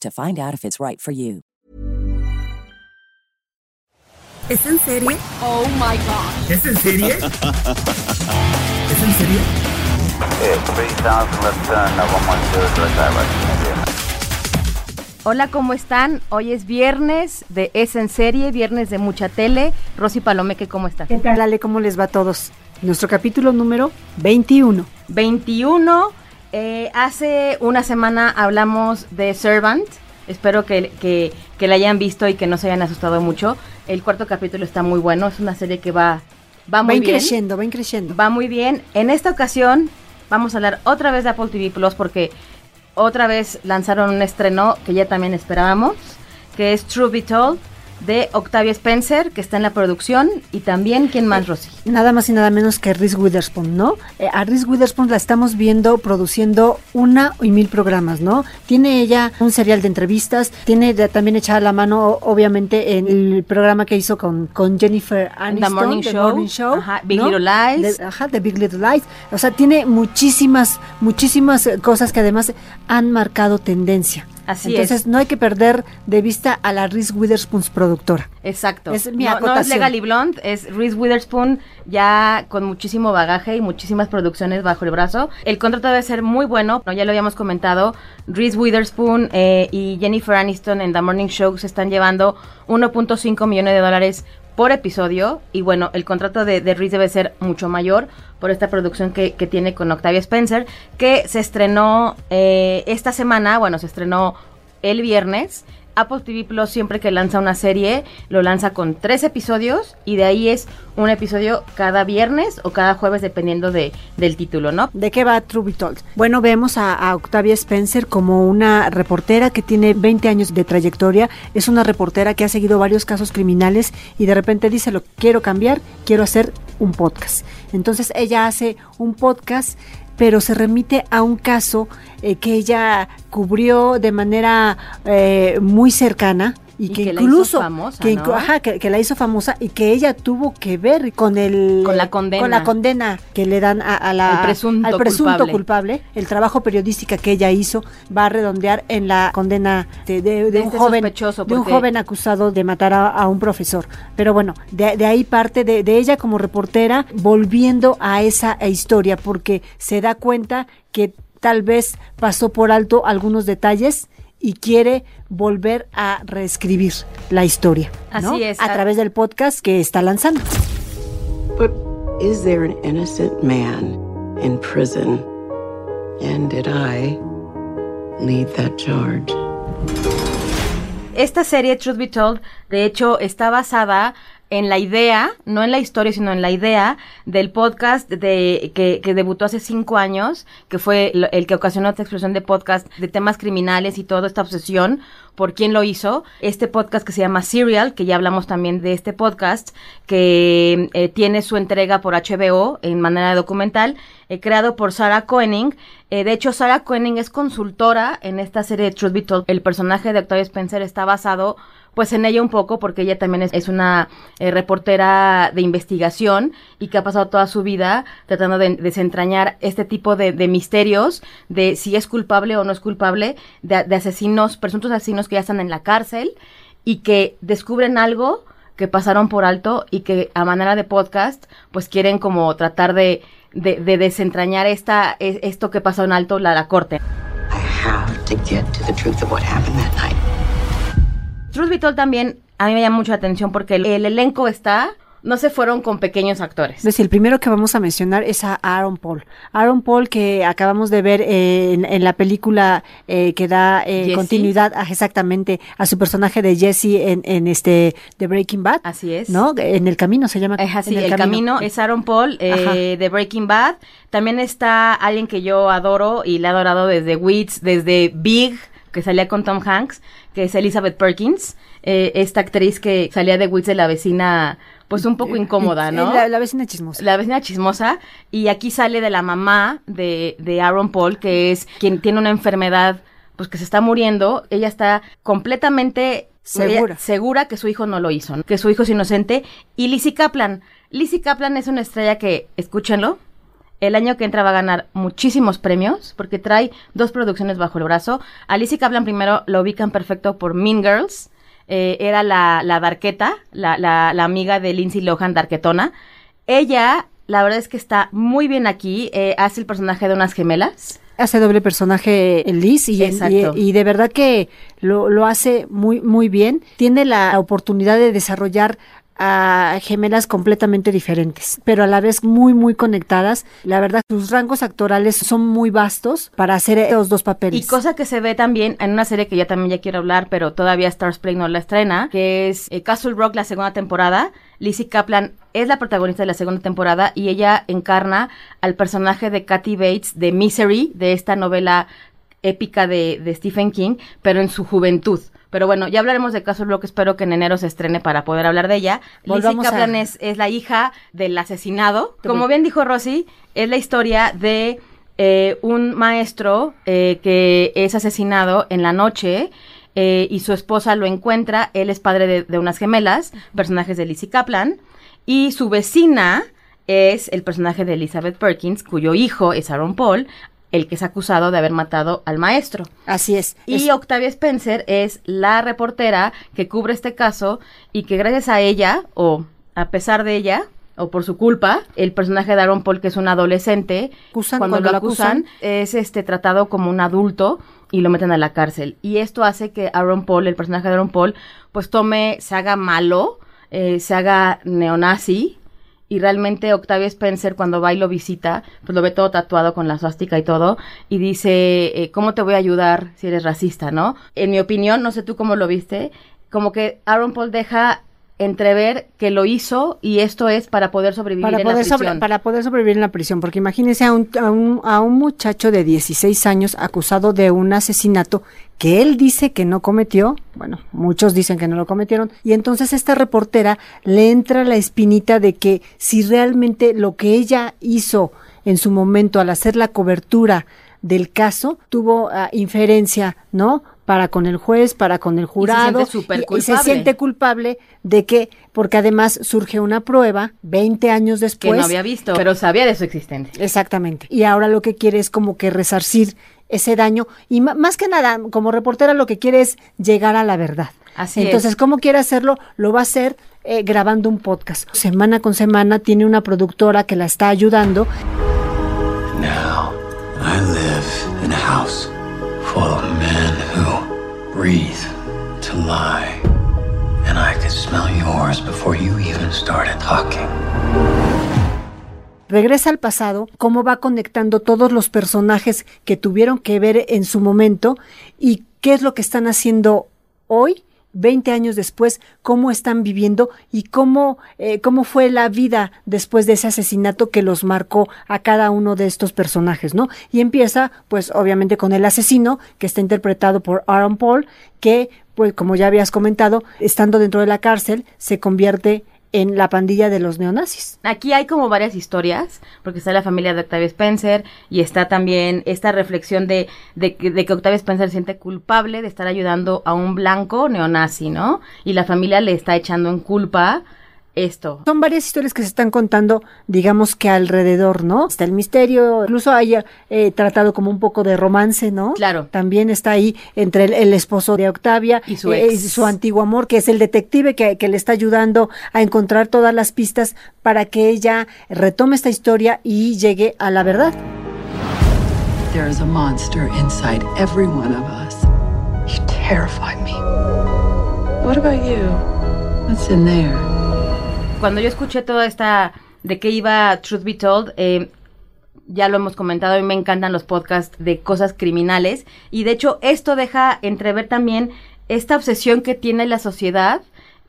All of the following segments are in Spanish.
to find out if it's right for you. ¿Es en serie? Oh my god. ¿Es en serie? ¿Es en serie? Yeah, 3000 left turn, 110 direct direct. Hola, ¿cómo están? Hoy es viernes de Es en Serie, viernes de mucha tele. Rosy Palomeque, ¿cómo estás? ¿Qué tal, Ale? ¿Cómo les va a todos? Nuestro capítulo número 21. 21. Eh, hace una semana hablamos de Servant. Espero que, que, que la hayan visto y que no se hayan asustado mucho. El cuarto capítulo está muy bueno. Es una serie que va, va muy Va bien. creciendo, va creciendo. Va muy bien. En esta ocasión vamos a hablar otra vez de Apple TV Plus porque otra vez lanzaron un estreno que ya también esperábamos, que es True Be Told de Octavia Spencer, que está en la producción, y también, ¿quién más, Rosy? Nada más y nada menos que Reese Witherspoon, ¿no? Eh, a Reese Witherspoon la estamos viendo produciendo una y mil programas, ¿no? Tiene ella un serial de entrevistas, tiene también echada la mano, obviamente, en el programa que hizo con, con Jennifer Aniston, Morning The Show, Morning Show, ajá, Big ¿no? Little Lies. De- ajá, The Big Little Lies. O sea, tiene muchísimas, muchísimas eh, cosas que además han marcado tendencia. Así Entonces, es. no hay que perder de vista a la Reese Witherspoon productora. Exacto. Es mi no, no es. Legally Blonde, es Reese Witherspoon ya con muchísimo bagaje y muchísimas producciones bajo el brazo. El contrato debe ser muy bueno, ¿no? ya lo habíamos comentado. Reese Witherspoon eh, y Jennifer Aniston en The Morning Show se están llevando 1.5 millones de dólares por episodio y bueno, el contrato de, de debe ser mucho mayor por esta producción que, que tiene con Octavia Spencer, que se estrenó eh, esta semana, bueno, se estrenó el viernes. Apple TV Plus siempre que lanza una serie lo lanza con tres episodios y de ahí es un episodio cada viernes o cada jueves dependiendo de, del título, ¿no? ¿De qué va True Told? Bueno, vemos a, a Octavia Spencer como una reportera que tiene 20 años de trayectoria. Es una reportera que ha seguido varios casos criminales y de repente dice, lo quiero cambiar, quiero hacer un podcast. Entonces ella hace un podcast pero se remite a un caso eh, que ella cubrió de manera eh, muy cercana y, Y que, que la hizo incluso famosa, que, ¿no? inclu- ajá, que, que la hizo famosa y que ella tuvo que ver con el Con la condena. con la condena que le dan a, a la Al presunto al presunto culpable. culpable. El trabajo periodística que ella hizo va a redondear en la condena de, de- un este joven de un porque- joven acusado de matar a, a un profesor. Pero bueno, de, de ahí parte de, de ella como reportera volviendo a esa historia porque se da cuenta que tal vez pasó por alto algunos detalles y quiere volver a reescribir la historia. ¿no? Así es. A través del podcast que está lanzando. But is there an innocent man in prison? And did I lead that charge? Esta serie, Truth Be Told, de hecho, está basada en la idea, no en la historia, sino en la idea del podcast de que, que debutó hace cinco años, que fue el que ocasionó esta explosión de podcast de temas criminales y toda esta obsesión por quién lo hizo. Este podcast que se llama Serial, que ya hablamos también de este podcast, que eh, tiene su entrega por HBO en manera documental, eh, creado por Sarah Koenig. Eh, de hecho, Sarah Koenig es consultora en esta serie de Truth Be Told. El personaje de Octavia Spencer está basado pues en ella un poco porque ella también es, una eh, reportera de investigación y que ha pasado toda su vida tratando de desentrañar este tipo de, misterios de si es culpable o no es culpable de, asesinos, presuntos asesinos que ya están en la cárcel y que descubren algo que pasaron por alto y que a manera de podcast pues quieren como tratar de, de, de desentrañar esta, e- esto que pasó en alto la, la corte. I have to get to the truth of what happened that night. Truth Be Told también a mí me llama mucho la atención porque el, el elenco está, no se fueron con pequeños actores. Es decir, el primero que vamos a mencionar es a Aaron Paul. Aaron Paul que acabamos de ver eh, en, en la película eh, que da eh, continuidad a, exactamente a su personaje de Jesse en, en este The Breaking Bad. Así es. ¿No? En el camino se llama. Es así, En el, camino. es Aaron Paul eh, de Breaking Bad. También está alguien que yo adoro y le he adorado desde Wits, desde Big, que salía con Tom Hanks, que es Elizabeth Perkins, eh, esta actriz que salía de Wits de la vecina, pues un poco incómoda, ¿no? Eh, La, la vecina chismosa. La vecina chismosa. Y aquí sale de la mamá de, de Aaron Paul, que es quien tiene una enfermedad, pues que se está muriendo. Ella está completamente Segura. segura que su hijo no lo hizo, ¿no? que su hijo es inocente. Y Lizzie Kaplan. Lizzie Kaplan es una estrella que, escúchenlo, el año que entra va a ganar muchísimos premios porque trae dos producciones bajo el brazo. A Lizzie Kaplan primero lo ubican perfecto por Mean Girls. eh, era la, la darqueta, la, la, la amiga de Lindsay Lohan, darquetona. Ella, la verdad es que está muy bien aquí. eh, hace el personaje de unas gemelas. Hace doble personaje Liz y, y, y de verdad que lo, lo hace muy, muy bien. Tiene la oportunidad de desarrollar a gemelas completamente diferentes, pero a la vez muy, muy conectadas. La verdad, sus rangos actorales son muy vastos para hacer los dos papeles. Y cosa que se ve también en una serie que ya también ya quiero hablar, pero todavía Stars Play no la estrena, que es eh, Castle Rock, la segunda temporada. Lizzie Kaplan es la protagonista de la segunda temporada y ella encarna al personaje de Kathy Bates de Misery, de esta novela épica de Stephen King, pero en su juventud. Pero bueno, ya hablaremos de Castle Rock, espero que en enero se estrene para poder hablar de ella. Lizzie a- Kaplan es, es la hija del asesinado. Como bien dijo Rosy, es la historia de eh, un maestro eh, que es asesinado en la noche eh, y su esposa lo encuentra. Él es padre de, de unas gemelas, personajes de Lizzie Kaplan. Y su vecina es el personaje de Elizabeth Perkins, cuyo hijo es Aaron Paul, el que es acusado de haber matado al maestro. Así es. Y Es- Octavia Spencer es la reportera que cubre este caso y que gracias a ella, o a pesar de ella, o por su culpa, el personaje de Aaron Paul, que es un adolescente, Acusan- cuando, cuando lo acusan. es este tratado como un adulto y lo meten a la cárcel. Y esto hace que Aaron Paul, el personaje de Aaron Paul, pues tome, se haga malo, eh, se haga neonazi. Y realmente Octavia Spencer cuando va y lo visita, pues lo ve todo tatuado con la suástica y todo, y dice, eh, ¿cómo te voy a ayudar si eres racista, no? En mi opinión, no sé tú cómo lo viste, como que Aaron Paul deja entrever que lo hizo y esto es para poder sobrevivir para en poder, la sobre- prisión. para poder sobrevivir en la prisión, porque imagínense a un, a, un, a un muchacho de 16 años acusado de un asesinato que él dice que no cometió, bueno, muchos dicen que no lo cometieron, y entonces esta reportera le entra la espinita de que si realmente lo que ella hizo en su momento al hacer la cobertura del caso tuvo ah, inferencia, ¿no? Para con el juez, para con el jurado. siente súper y- y se siente culpable de que, porque además surge una prueba 20 años que después. no había visto, pero sabía de su existencia. Exactamente. Y ahora lo que quiere es como que resarcir ese daño y más que nada, como reportera lo que quiere es llegar a la verdad. Así Entonces, es. ¿cómo quiere hacerlo? Lo va a hacer eh, grabando un podcast. Semana con semana tiene una productora que la está ayudando. Now, I live in a house full of men breathe to lie. And I could smell yours before you even started talking. regresa al pasado, cómo va conectando todos los personajes que tuvieron que ver en su momento y qué es lo que están haciendo hoy. 20 años después, cómo están viviendo y cómo, eh, cómo fue la vida después de ese asesinato que los marcó a cada uno de estos personajes, ¿no? Y empieza, pues, obviamente con el asesino, que está interpretado por Aaron Paul, que, pues, como ya habías comentado, estando dentro de la cárcel, se convierte en la pandilla de los neonazis. Aquí hay como varias historias, porque está la familia de Octavia Spencer y está también esta reflexión de, de, que- de que Octavia Spencer se siente culpable de estar ayudando a un blanco neonazi, ¿no? Y la familia le está echando en culpa esto. Son varias historias que se están contando, digamos que alrededor, ¿no? Está el misterio, incluso hay eh, tratado como un poco de romance, ¿no? Claro. También está ahí entre el, el esposo de Octavia Y su eh, ex. y su antiguo amor, que es el detective que, que le está ayudando a encontrar todas las pistas para que ella retome esta historia y llegue a la verdad. There is a monster inside every one of us. You terrify me. What about you? What's in there? Cuando yo escuché toda esta de qué iba Truth Be Told, eh, ya lo hemos comentado, a mí me encantan los podcasts de cosas criminales y de hecho esto deja entrever también esta obsesión que tiene la sociedad,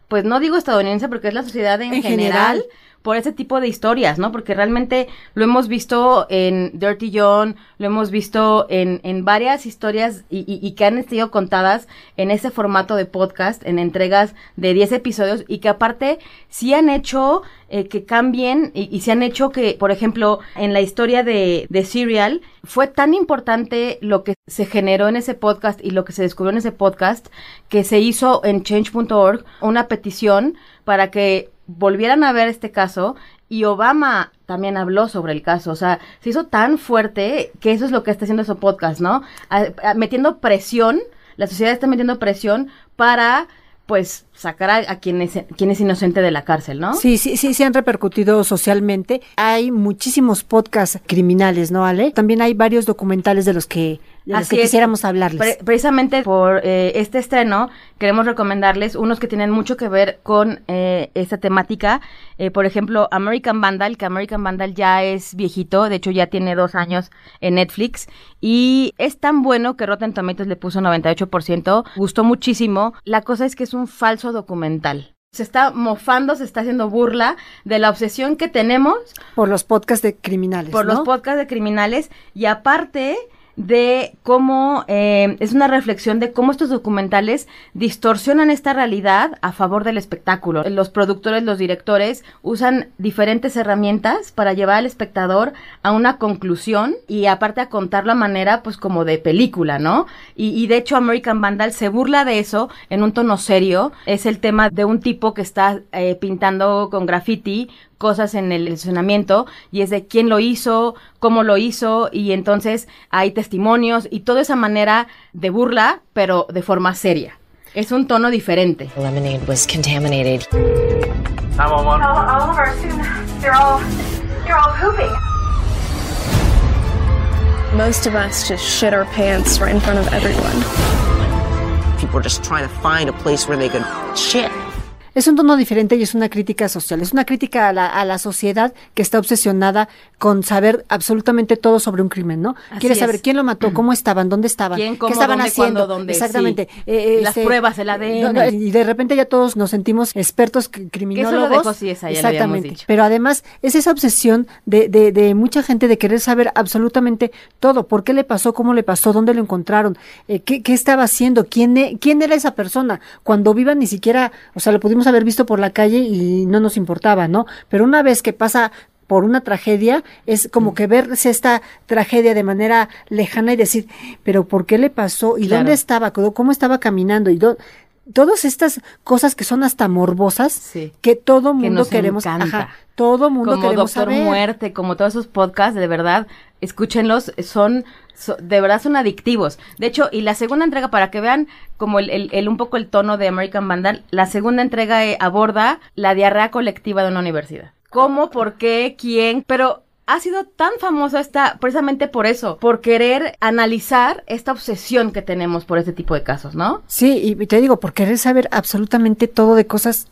pues no digo estadounidense porque es la sociedad en, En general, general. Por ese tipo de historias, ¿no? Porque realmente lo hemos visto en Dirty John, lo hemos visto en, en varias historias y, y- que han sido contadas en ese formato de podcast, en entregas de 10 episodios y que aparte sí han hecho eh, que cambien y, y se han hecho que, por ejemplo, en la historia de Serial, fue tan importante lo que se generó en ese podcast y lo que se descubrió en ese podcast que se hizo en change.org una petición para que volvieran a ver este caso y Obama también habló sobre el caso, o sea, se hizo tan fuerte que eso es lo que está haciendo ese podcast, ¿no? A- metiendo presión, la sociedad está metiendo presión para, pues, sacar a, a quien, es, quien es inocente de la cárcel, ¿no? Sí, sí, sí, sí han repercutido socialmente. Hay muchísimos podcasts criminales, ¿no, Ale? También hay varios documentales de los que, de los Así que es. quisiéramos hablarles. Pre- precisamente por eh, este estreno queremos recomendarles unos que tienen mucho que ver con eh, esta temática. Eh, por ejemplo, American Vandal, que American Vandal ya es viejito, de hecho ya tiene dos años en Netflix y es tan bueno que Rotten Tomatoes le puso 98%, gustó muchísimo. La cosa es que es un falso documental. Se está mofando, se está haciendo burla de la obsesión que tenemos por los podcasts de criminales. por ¿no? los podcasts de criminales y aparte de cómo eh, es una reflexión de cómo estos documentales distorsionan esta realidad a favor del espectáculo. Los productores, los directores usan diferentes herramientas para llevar al espectador a una conclusión y aparte a contarlo a manera pues como de película, ¿no? Y, de hecho American Vandal se burla de eso en un tono serio. Es el tema de un tipo que está eh, pintando con graffiti cosas en el estacionamiento y es de quién lo hizo, cómo lo hizo y entonces hay testimonios y toda esa manera de burla, pero de forma seria. Es un tono diferente. lemonade was contaminated. 911. all of our students, they're all, they're all pooping. Most of us just shit our pants right in front of everyone. People are just trying to find a place where they could shit. Es un tono diferente y es una crítica social. Es una crítica a la, a la sociedad que está obsesionada con saber absolutamente todo sobre un crimen, ¿no? Así Quiere es. saber quién lo mató, cómo estaban, dónde estaban, ¿Quién, cómo, qué estaban dónde, haciendo. cuándo, dónde? Exactamente. Sí. Eh, Las pruebas, el ADN. y de repente ya todos nos sentimos expertos cri- criminólogos. dejó Ciesa, ya lo habíamos Exactamente. dicho. Pero además es esa obsesión de, de, de mucha gente de querer saber absolutamente todo. ¿Por qué le pasó? ¿Cómo le pasó? ¿Dónde lo encontraron? Eh, ¿qué, ¿Qué estaba haciendo? ¿Quién, e- ¿Quién era esa persona? Cuando viva ni siquiera, o sea, lo pudimos haber visto por la calle y no nos importaba, ¿no? Pero una vez que pasa por una tragedia, es como que verse esta tragedia de manera lejana y decir, pero ¿por qué le pasó? ¿Y Claro. dónde estaba? ¿Cómo estaba caminando? ¿Y dó- Todas estas cosas que son hasta morbosas, Sí. que todo mundo queremos, ajá, todo mundo como queremos Doctor saber. Muerte, como todos esos podcasts, de verdad, escúchenlos, son, so- de verdad son adictivos. De hecho, y la segunda entrega, para que vean como el, el- el- un poco el tono de American Vandal, la segunda entrega eh, aborda la diarrea colectiva de una universidad. ¿Cómo? ¿Por qué? ¿Quién? Pero ha sido tan famosa esta, precisamente por eso, por querer analizar esta obsesión que tenemos por este tipo de casos, ¿no? Sí, y te digo, por querer saber absolutamente todo de cosas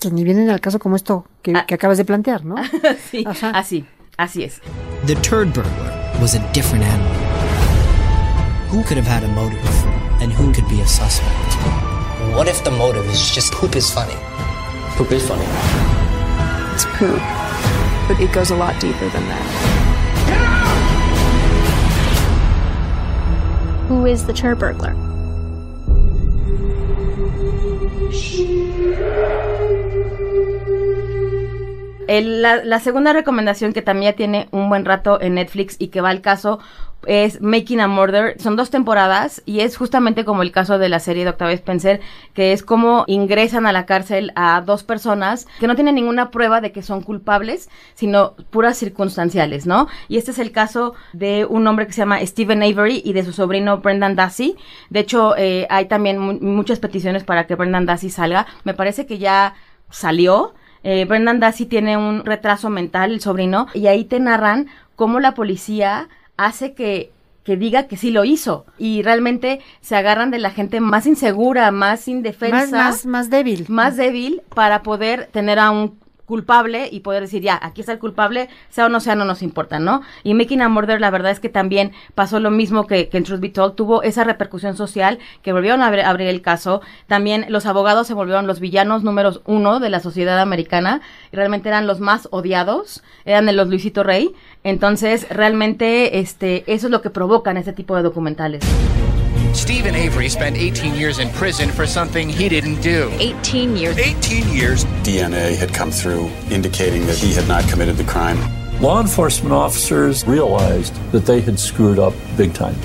que ni vienen al caso como esto que, Ah. que acabas de plantear, ¿no? sí, Ajá. así, así es. The turd burglar was a different animal. Who could have had a motive? And who could be a suspect? What if the motive is just poop is funny? Poop is funny. It's poop, but it goes a lot deeper than that. Who is the chair burglar? El- la, la segunda recomendación que también tiene un buen rato en Netflix y que va al caso es Making a Murder. Son dos temporadas y es justamente como el caso de la serie de Octavia Spencer, que es como ingresan a la cárcel a dos personas que no tienen ninguna prueba de que son culpables, sino puras circunstanciales, ¿no? Y este es el caso de un hombre que se llama Stephen Avery y de su sobrino Brendan Dassey. De hecho, eh, hay también mu- muchas peticiones para que Brendan Dassey salga. Me parece que ya salió. Eh, Brendan Dassey tiene un retraso mental, el sobrino, y ahí te narran cómo la policía hace que que diga que sí lo hizo. Y realmente se agarran de la gente más insegura, más indefensa, más, más, más débil, más débil para poder tener a un culpable y poder decir, ya, aquí está el culpable, sea o no sea, no nos importa, ¿no? Y Making a Murder, la verdad es que también pasó lo mismo que, que en Truth Be Told, tuvo esa repercusión social que volvieron a abrir, el caso. También los abogados se volvieron los villanos números uno de la sociedad americana y realmente eran los más odiados, eran de los Luisito Rey. Entonces, realmente, este, eso es lo que provocan este tipo de documentales. Stephen Avery spent 18 years in prison for something he didn't do. 18 years. 18 years. DNA had come through indicating that he had not committed the crime. Law enforcement officers realized that they had screwed up big time.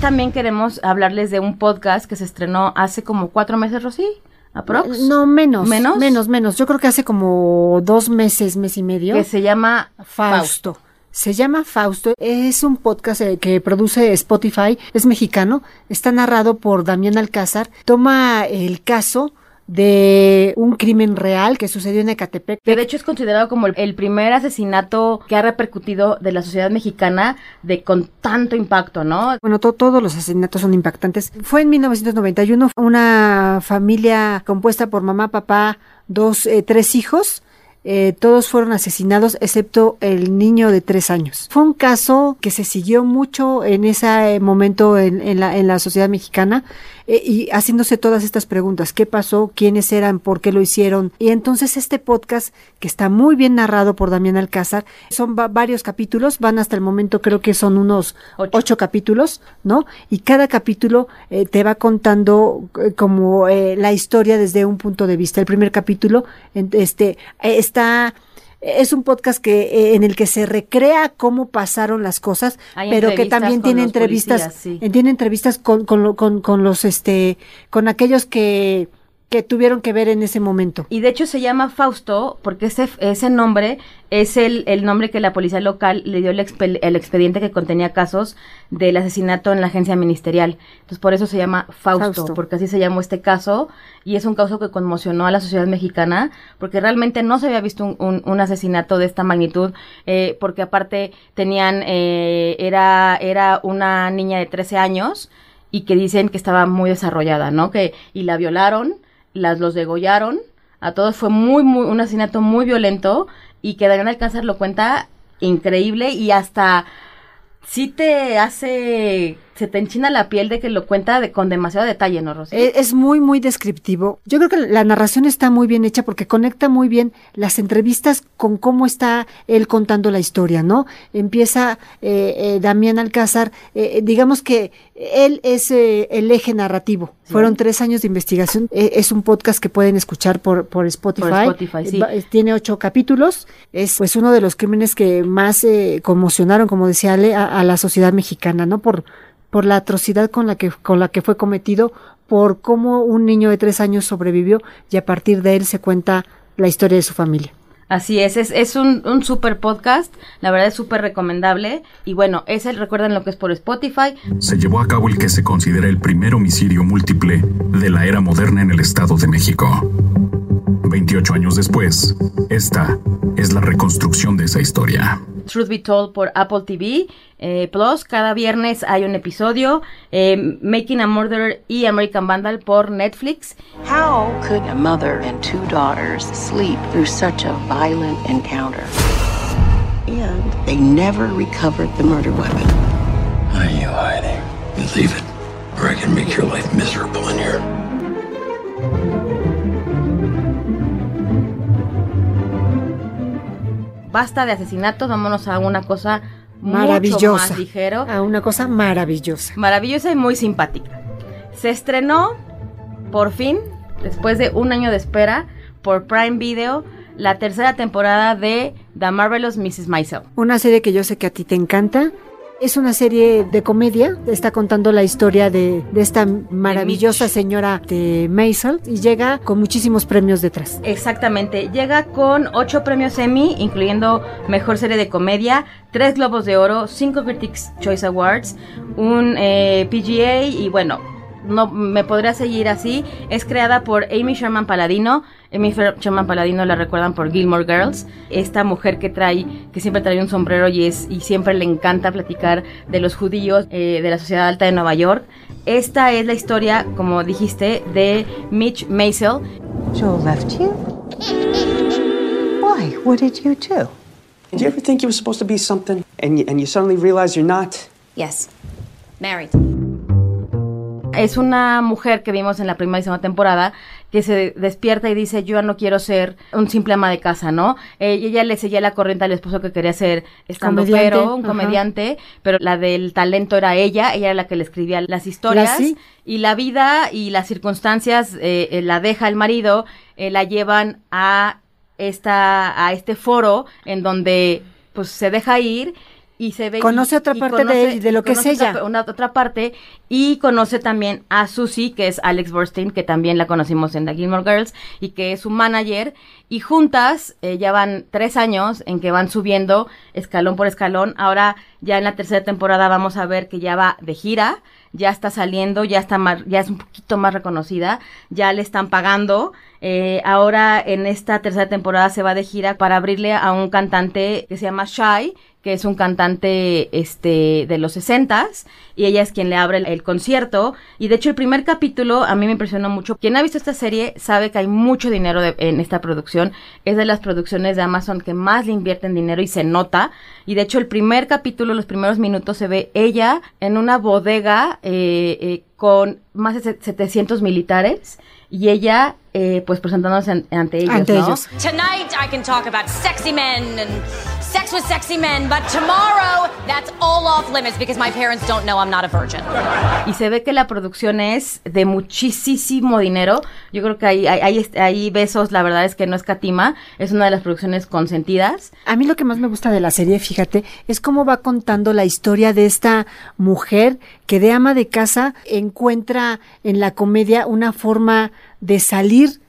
También queremos hablarles de un podcast que se estrenó hace como cuatro meses, Rosy. ¿Aprox? No, menos. ¿Menos? Menos, menos. Yo creo que hace como dos meses, mes y medio. Que se llama Fausto. Fausto. Se llama Fausto, es un podcast eh, que produce Spotify, es mexicano, está narrado por Damián Alcázar, toma el caso de un crimen real que sucedió en Ecatepec. Que de hecho es considerado como el, el, primer asesinato que ha repercutido de la sociedad mexicana de con tanto impacto, ¿no? Bueno, to todos los asesinatos son impactantes. Fue en 1991 una familia compuesta por mamá, papá, dos, eh, tres hijos eh, todos fueron asesinados excepto el niño de tres años. Fue un caso que se siguió mucho en ese momento en, la, en la, sociedad mexicana eh, y haciéndose todas estas preguntas. ¿Qué pasó? ¿Quiénes eran? ¿Por qué lo hicieron? Y entonces este podcast, que está muy bien narrado por Damián Alcázar, son varios capítulos, van hasta el momento creo que son unos ocho, ocho capítulos, ¿no? Y cada capítulo eh, te va contando eh, como la historia desde un punto de vista. El primer capítulo, este, está es un podcast que eh, en el que se recrea cómo pasaron las cosas, Hay pero que también tiene entrevistas, policías, sí. eh, tiene entrevistas con, con, con, con los este, con aquellos que que tuvieron que ver en ese momento. Y de hecho se llama Fausto porque ese, ese nombre es el, el nombre que la policía local le dio el, expe, el, expediente que contenía casos del asesinato en la agencia ministerial. Entonces por eso se llama Fausto, Fausto. porque así se llamó este caso y es un caso que conmocionó a la sociedad mexicana porque realmente no se había visto un, un, un asesinato de esta magnitud eh, porque aparte tenían, eh, era, era una niña de 13 años y que dicen que estaba muy desarrollada, ¿no? Que, y la violaron las los degollaron, a todos fue muy, muy, un asesinato muy violento y que Daniel Alcázar lo cuenta increíble y hasta sí te hace, se te enchina la piel de que lo cuenta de, con demasiado detalle, ¿no, Rosy? Es, es, muy, muy descriptivo. Yo creo que la narración está muy bien hecha porque conecta muy bien las entrevistas con cómo está él contando la historia, ¿no? Empieza eh, eh, Damián Alcázar, eh, digamos que él es eh, el eje narrativo. Sí. Fueron tres años de investigación. Eh, es un podcast que pueden escuchar por, por Spotify. Por Spotify sí. Tiene ocho capítulos. Es pues uno de los crímenes que más eh, conmocionaron, como decía Ale, a, a, la sociedad mexicana, ¿no? Por, por la atrocidad con la que, con la que fue cometido, por cómo un niño de tres años sobrevivió y a partir de él se cuenta la historia de su familia. Así es, es, es un, un super podcast, la verdad es súper recomendable y bueno, ese recuerden lo que es por Spotify. Se llevó a cabo el que se considera el primer homicidio múltiple de la era moderna en el Estado de México. 28 años después, esta es la reconstrucción de esa historia. Truth Be Told por Apple TV eh, Plus. Cada viernes hay un episodio. Eh, Making a Murderer y American Vandal por Netflix. How could a mother and two daughters sleep through such a violent encounter? And they never recovered the murder weapon. What are you hiding? You leave it, or I can make your life miserable in here. Basta de asesinatos, vámonos a una cosa maravillosa, mucho más ligero. A una cosa maravillosa. Maravillosa y muy simpática. Se estrenó, por fin, después de un año de espera, por Prime Video, la tercera temporada de The Marvelous Mrs. Maisel. Una serie que yo sé que a ti te encanta. Es una serie de comedia, está contando la historia de, de esta maravillosa de señora de Maisel y llega con muchísimos premios detrás. Exactamente, llega con ocho premios Emmy, incluyendo Mejor Serie de Comedia, tres Globos de Oro, cinco Critics Choice Awards, un eh, PGA y bueno, no me podría seguir así. Es creada por Amy Sherman Paladino. Amy Sherman Paladino la recuerdan por Gilmore Girls. Esta mujer que trae, que siempre trae un sombrero y es y siempre le encanta platicar de los judíos eh, de la sociedad alta de Nueva York. Esta es la historia, como dijiste, de Mitch Maisel. Joel left you. Why? What did you do? Did you ever think you were supposed to be something, and you, and you suddenly realize you're not? Yes. Married. Es una mujer que vimos en la primera y segunda temporada que se despierta y dice, yo ya no quiero ser un simple ama de casa, ¿no? Eh, ella le seguía la corriente al esposo que quería ser estando pero, un ajá. comediante, pero la del talento era ella, ella era la que le escribía las historias. sí. Y la vida y las circunstancias eh, eh, la deja el marido, eh, la llevan a esta, a este foro en donde pues se deja ir y se ve Conoce y- otra parte de- de lo que es conoce otra ella. pe- una otra parte y conoce también a Susie que es Alex Borstein que también la conocimos en The Gilmore Girls y que es su manager y juntas eh, ya van tres años en que van subiendo escalón por escalón ahora ya en la tercera temporada vamos a ver que ya va de gira ya está saliendo, ya está más, ya es un poquito más reconocida, ya le están pagando. Eh, ahora en esta tercera temporada se va de gira para abrirle a un cantante que se llama Shy, que es un cantante este de los sesentas y ella es quien le abre el, el concierto y de hecho el primer capítulo a mí me impresionó mucho quien ha visto esta serie sabe que hay mucho dinero de- en esta producción es de las producciones de Amazon que más le invierten dinero y se nota y de hecho el primer capítulo los primeros minutos se ve ella en una bodega eh, eh, con más de se- 700 militares y ella eh, pues presentándose an- ante ellos Ante ¿no? ellos. Tonight I can talk about sexy men and sex with sexy men, but tomorrow that's all off limits because my parents don't know I'm not a virgin. y se ve que la producción es de muchísimo dinero. Yo creo que hay, hay, hay, este- hay besos, la verdad es que no es catima, es una de las producciones consentidas. A mí lo que más me gusta de la serie, fíjate, es cómo va contando la historia de esta mujer que de ama de casa encuentra en la comedia una forma de salir,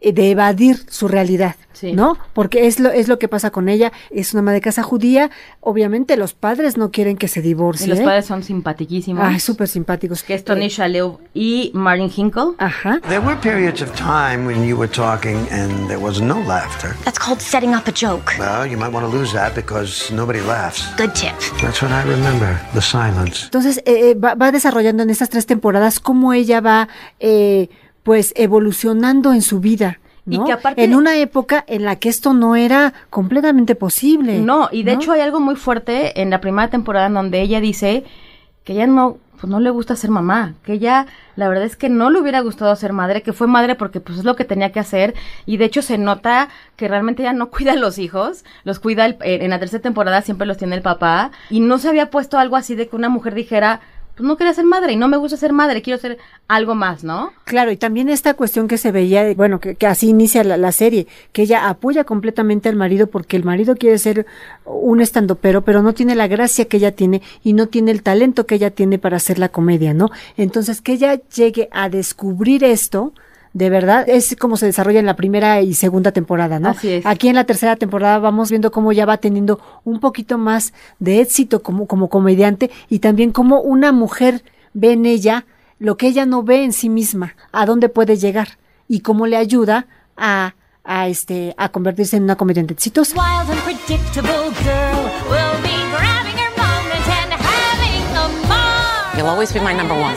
de evadir su realidad, Sí. ¿no? Porque es lo, es lo que pasa con ella, es una ama de casa judía, obviamente los padres no quieren que se Y divorcie. los ¿eh? padres son simpaticísimos. Ay, súper simpáticos. que es Tony Shalhoub y Martin Hinkle. Ajá. There were periods of time when you were talking and there was no laughter. That's called setting up a joke. Well, you might want to lose that because nobody laughs. Good tip. That's what I remember, the silence. Entonces eh, eh, va, va desarrollando en estas tres temporadas cómo ella va eh, pues evolucionando en su vida. Y ¿no? que aparte- en una época en la que esto no era completamente posible. No, y de ¿no? hecho hay algo muy fuerte en la primera temporada en donde ella dice que ella no, pues no le gusta ser mamá, que ella la verdad es que no le hubiera gustado ser madre, que fue madre porque pues es lo que tenía que hacer y de hecho se nota que realmente ella no cuida a los hijos, los cuida el- en la tercera temporada siempre los tiene el papá y no se había puesto algo así de que una mujer dijera pues no quería ser madre y no me gusta ser madre, quiero ser algo más, ¿no? Claro, y también esta cuestión que se veía, bueno, que, que así inicia la, la serie, que ella apoya completamente al marido porque el marido quiere ser un estandopero, pero no tiene la gracia que ella tiene y no tiene el talento que ella tiene para hacer la comedia, ¿no? Entonces, que ella llegue a descubrir esto, de verdad, es como se desarrolla en la primera y segunda temporada, ¿no? Así es. Aquí en la tercera temporada vamos viendo cómo ya va teniendo un poquito más de éxito como, como comediante y también cómo una mujer ve en ella lo que ella no ve en sí misma, a dónde puede llegar y cómo le ayuda a, a este a convertirse en una comediante exitosa. Wild, unpredictable girl will be grabbing her moment and having a mark. You'll always be my number one.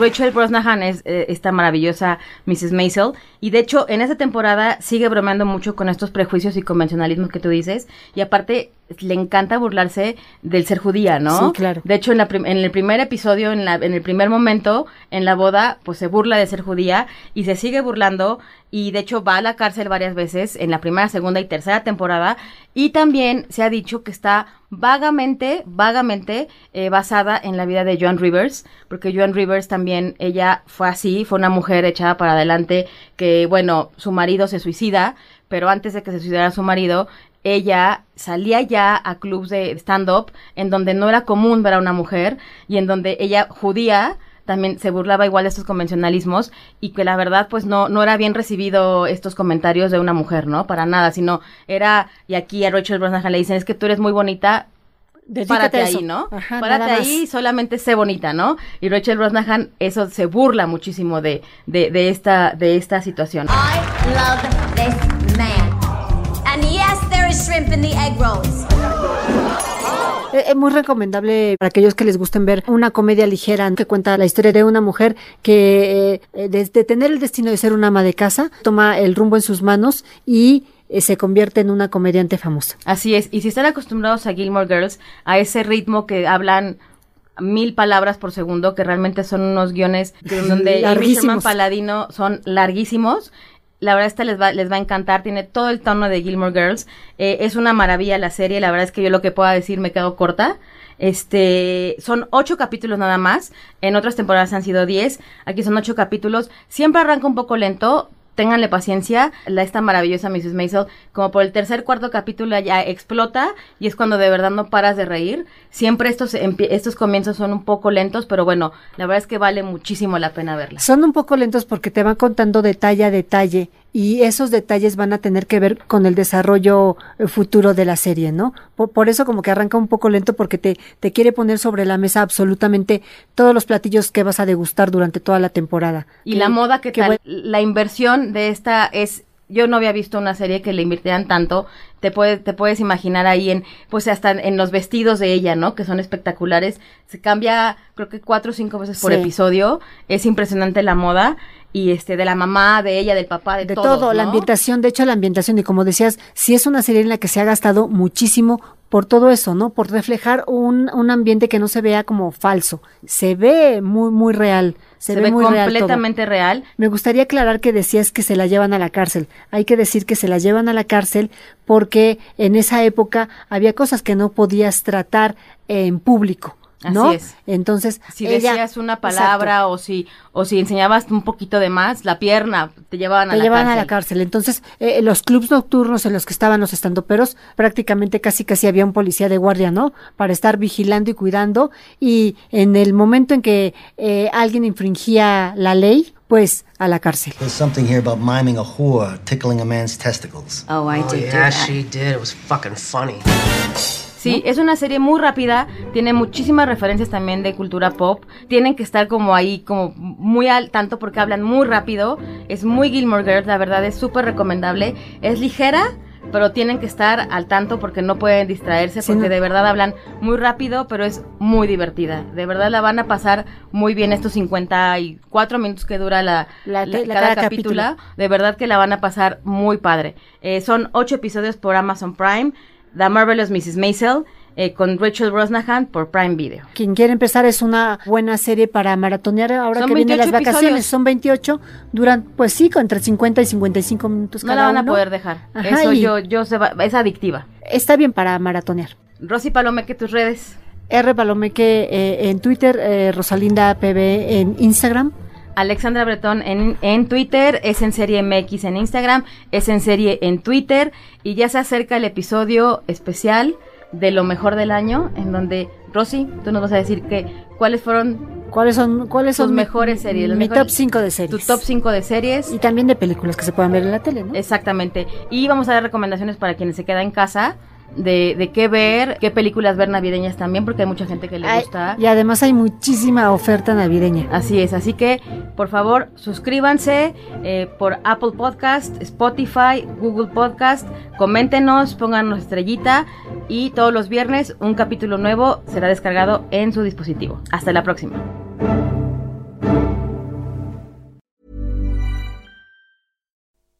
Rachel Brosnahan es eh, esta maravillosa Mrs. Maisel y de hecho en esta temporada sigue bromeando mucho con estos prejuicios y convencionalismos que tú dices y aparte le encanta burlarse del ser judía, ¿no? Sí, claro. De hecho en, la en el primer episodio, en, la, en el primer momento, en la boda, pues se burla de ser judía y se sigue burlando y de hecho va a la cárcel varias veces en la primera, segunda y tercera temporada y también se ha dicho que está vagamente, vagamente eh, basada en la vida de Joan Rivers, porque Joan Rivers también, ella fue así, fue una mujer echada para adelante que, bueno, su marido se suicida, pero antes de que se suicidara su marido, ella salía ya a clubs de stand-up en donde no era común ver a una mujer y en donde ella judía también se burlaba igual de estos convencionalismos y que la verdad pues no no era bien recibido estos comentarios de una mujer, ¿no? Para nada, sino era y aquí a Rachel Brosnahan le dicen, "Es que tú eres muy bonita, Dedícate párate eso. ahí, ¿no? Ajá, párate ahí, solamente sé bonita, ¿no? Y Rachel Brosnahan, eso se burla muchísimo de, de, de esta, de esta situación. I love this there is shrimp in the egg rolls. Eh, Es muy recomendable para aquellos que les gusten ver una comedia ligera que cuenta la historia de una mujer que eh, desde tener el destino de ser una ama de casa toma el rumbo en sus manos y eh, se convierte en una comediante famosa. Así es, y si están acostumbrados a Gilmore Girls, a ese ritmo que hablan mil palabras por segundo, que realmente son unos guiones que- donde Amy. Sherman Paladino son larguísimos. La verdad esta les va, les va a encantar, tiene todo el tono de Gilmore Girls. Eh, es una maravilla la serie, la verdad es que yo lo que pueda decir me quedo corta. Este, son ocho capítulos nada más. En otras temporadas han sido diez. Aquí son ocho capítulos. Siempre arranca un poco lento. Ténganle paciencia. La esta maravillosa Mrs. Maisel, como por el tercer, cuarto capítulo ya explota y es cuando de verdad no paras de reír. Siempre estos, estos comienzos son un poco lentos, pero bueno, la verdad es que vale muchísimo la pena verla. Son un poco lentos porque te van contando detalle a detalle y esos detalles van a tener que ver con el desarrollo eh, futuro de la serie, ¿no? Por, por eso como que arranca un poco lento porque te, te quiere poner sobre la mesa absolutamente todos los platillos que vas a degustar durante toda la temporada. Y Que- la moda, ¿qué que tal? bueno, La inversión de esta es, yo no había visto una serie que le invirtieran tanto. Te, puede, te puedes imaginar ahí en, pues hasta en los vestidos de ella, ¿no? Que son espectaculares. Se cambia, creo que cuatro o cinco veces por Sí. episodio. Es impresionante la moda. Y este, de la mamá, de ella, del papá, de, de todos, todo, la ambientación, de hecho la ambientación y como decías, sí es una serie en la que se ha gastado muchísimo por todo eso, ¿no? Por reflejar un, un ambiente que no se vea como falso, se ve muy muy real, se, Se, ve, muy real completamente real. Me gustaría aclarar que decías que se la llevan a la cárcel. Hay que decir que se la llevan a la cárcel porque en esa época había cosas que no podías tratar en público, ¿no? Así es. Entonces, Si ella- decías una palabra o si o si enseñabas un poquito de más, la pierna, te llevaban a te la llevaban cárcel. a la cárcel. Entonces, eh, los clubs nocturnos en los que estaban los estandoperos, prácticamente casi casi había un policía de guardia, ¿no? Para estar vigilando y cuidando. Y en el momento en que eh, alguien infringía la ley, pues a la cárcel. There's something here about miming a whore, tickling a man's testicles. Oh, I did did do yeah, that. she did. It was fucking funny. Sí, es una serie muy rápida, tiene muchísimas referencias también de cultura pop, tienen que estar como ahí, como muy al tanto porque hablan muy rápido, es muy Gilmore Girls, la verdad es súper recomendable, es ligera, pero tienen que estar al tanto porque no pueden distraerse, Sí, porque no. de verdad hablan muy rápido, pero es muy divertida, de verdad la van a pasar muy bien estos 54 minutos que dura la, La- la- la- cada, cada capítulo, capítulo. de verdad que la van a pasar muy padre. Eh, son ocho episodios por Amazon Prime, The Marvelous Mrs. Maisel, eh, con Rachel Brosnahan por Prime Video. Quien quiere empezar es una buena serie para maratonear ahora Son que vienen las 28 vacaciones. episodios. Son 28, duran, pues sí, entre 50 y 55 minutos No cada la van a uno. poder dejar. Ajá, Eso yo, yo se va- es adictiva. Está bien para maratonear. Rosy Palomeque, tus redes. R. Palomeque eh, en Twitter, eh, Rosalinda PB en Instagram. Alexandra Bretón en, en Twitter, es en serie MX en Instagram, es en serie en Twitter y ya se acerca el episodio especial de lo mejor del año en donde Rosy, tú nos vas a decir que cuáles fueron ¿Cuáles son, cuáles tus son mejores series, Mi mejores- top 5 de series. tu top 5 de series Y también de películas que se puedan ver en la tele, ¿no? Exactamente. Y vamos a dar recomendaciones para quienes se quedan en casa de, de qué ver, qué películas ver navideñas también, porque hay mucha gente que le Ay, gusta. y además hay muchísima oferta navideña. Así es, así que por favor suscríbanse eh, por Apple Podcast, Spotify, Google Podcast, coméntenos, pónganos estrellita y todos los viernes un capítulo nuevo será descargado en su dispositivo. Hasta la próxima.